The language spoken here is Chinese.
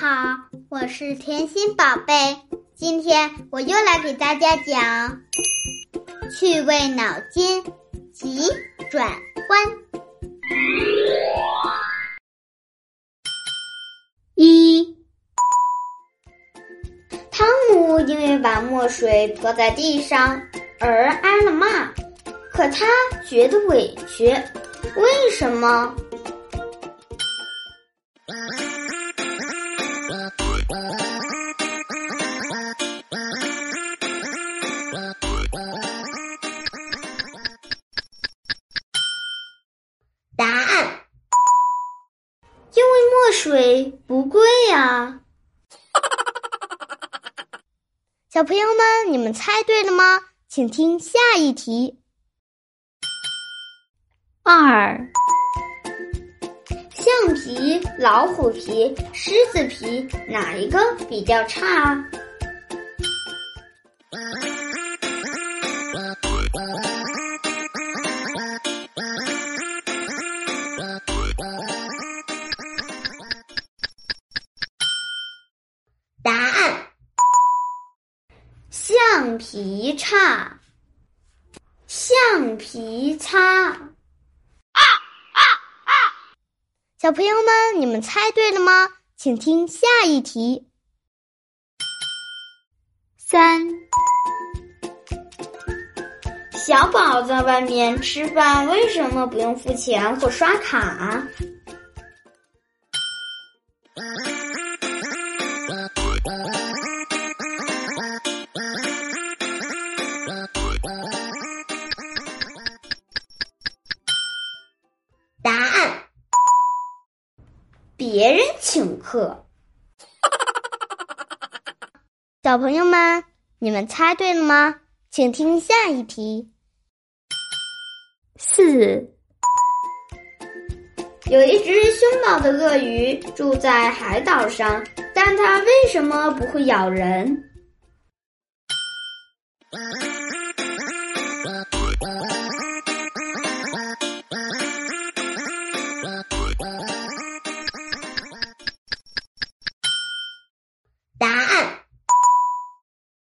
好，我是甜心宝贝。今天我又来给大家讲趣味脑筋急转弯。一，汤姆因为把墨水泼在地上而挨了骂，可他觉得委屈，为什么？水不贵呀。小朋友们，你们猜对了吗？请听下一题。二，橡皮、老虎皮、狮子皮，哪一个比较差？橡皮擦，橡皮擦。啊啊啊！小朋友们，你们猜对了吗？请听下一题。三，小宝在外面吃饭，为什么不用付钱或刷卡？别人请客。小朋友们，你们猜对了吗？请听下一题。四，有一只凶暴的鳄鱼住在海岛上，但它为什么不会咬人？